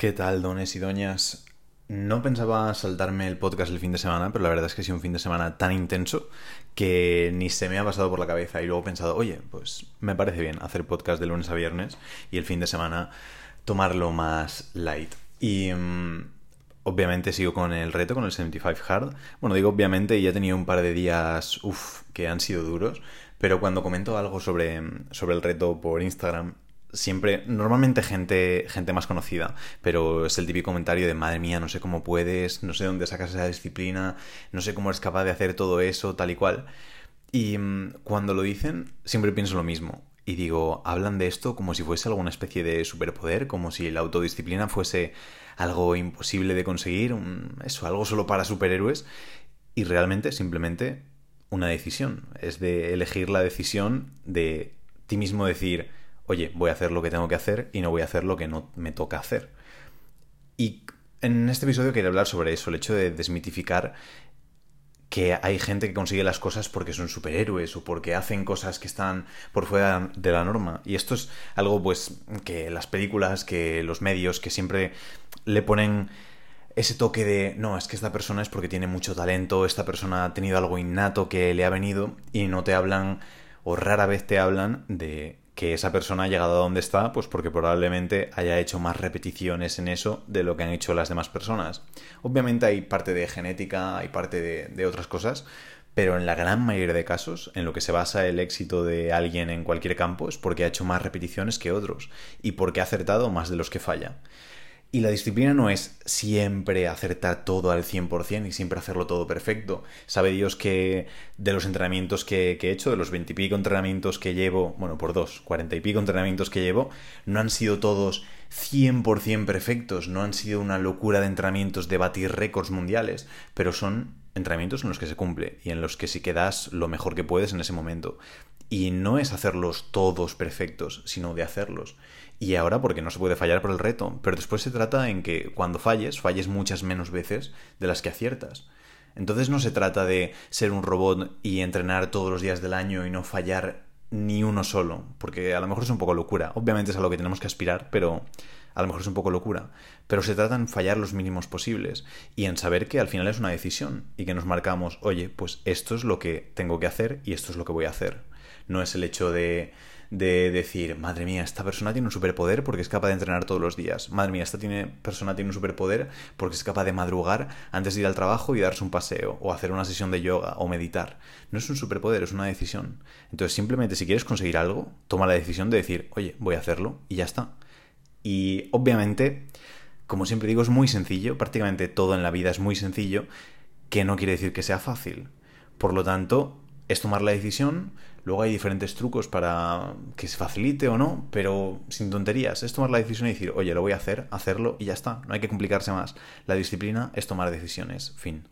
¿Qué tal, dones y doñas? No pensaba saltarme el podcast el fin de semana, pero la verdad es que ha sido un fin de semana tan intenso que ni se me ha pasado por la cabeza y luego he pensado, oye, pues me parece bien hacer podcast de lunes a viernes y el fin de semana tomarlo más light. Y mm, obviamente sigo con el reto, con el 75 Hard. Bueno, digo obviamente ya he tenido un par de días, uff, que han sido duros, pero cuando comento algo sobre, sobre el reto por Instagram siempre, normalmente gente, gente más conocida, pero es el típico comentario de madre mía, no sé cómo puedes, no sé dónde sacas esa disciplina, no sé cómo eres capaz de hacer todo eso, tal y cual. Y mm, cuando lo dicen, siempre pienso lo mismo. Y digo, hablan de esto como si fuese alguna especie de superpoder, como si la autodisciplina fuese algo imposible de conseguir, eso, algo solo para superhéroes. Y realmente, simplemente, una decisión. Es de elegir la decisión de ti mismo decir, oye, voy a hacer lo que tengo que hacer y no voy a hacer lo que no me toca hacer. Y en este episodio quería hablar sobre eso, el hecho de desmitificar que hay gente que consigue las cosas porque son superhéroes o porque hacen cosas que están por fuera de la norma. Y esto es algo pues que las películas, que los medios, que siempre le ponen ese toque de, no, es que esta persona es porque tiene mucho talento, esta persona ha tenido algo innato que le ha venido y no te hablan o rara vez te hablan de que esa persona ha llegado a donde está, pues porque probablemente haya hecho más repeticiones en eso de lo que han hecho las demás personas. Obviamente hay parte de genética, hay parte de, otras cosas, pero en la gran mayoría de casos, en lo que se basa el éxito de alguien en cualquier campo es porque ha hecho más repeticiones que otros y porque ha acertado más de los que falla. Y la disciplina no es siempre acertar todo al 100% y siempre hacerlo todo perfecto. Sabe Dios que de los entrenamientos que, he hecho, de los veintipico entrenamientos que llevo, bueno, por dos, cuarenta y pico entrenamientos que llevo, no han sido todos 100% perfectos, no han sido una locura de entrenamientos de batir récords mundiales, pero son entrenamientos en los que se cumple y en los que si quedas lo mejor que puedes en ese momento. Y no es hacerlos todos perfectos, sino de hacerlos. Y ahora porque no se puede fallar por el reto, pero después se trata en que cuando falles, falles muchas menos veces de las que aciertas. Entonces no se trata de ser un robot y entrenar todos los días del año y no fallar ni uno solo, porque a lo mejor es un poco locura. Obviamente es a lo que tenemos que aspirar, pero a lo mejor es un poco locura. Pero se trata en fallar los mínimos posibles y en saber que al final es una decisión y que nos marcamos, oye, pues esto es lo que tengo que hacer y esto es lo que voy a hacer no es el hecho de, de decir, madre mía, esta persona tiene un superpoder porque es capaz de entrenar todos los días. Madre mía, esta tiene, persona tiene un superpoder porque es capaz de madrugar antes de ir al trabajo y darse un paseo, o hacer una sesión de yoga, o meditar. No es un superpoder, es una decisión. Entonces, simplemente si quieres conseguir algo, toma la decisión de decir, oye, voy a hacerlo y ya está. Y obviamente, como siempre digo, es muy sencillo, prácticamente todo en la vida es muy sencillo, que no quiere decir que sea fácil. Por lo tanto, es tomar la decisión, luego hay diferentes trucos para que se facilite o no, pero sin tonterías, es tomar la decisión y decir, oye, lo voy a hacer, hacerlo y ya está, no hay que complicarse más. La disciplina es tomar decisiones, fin.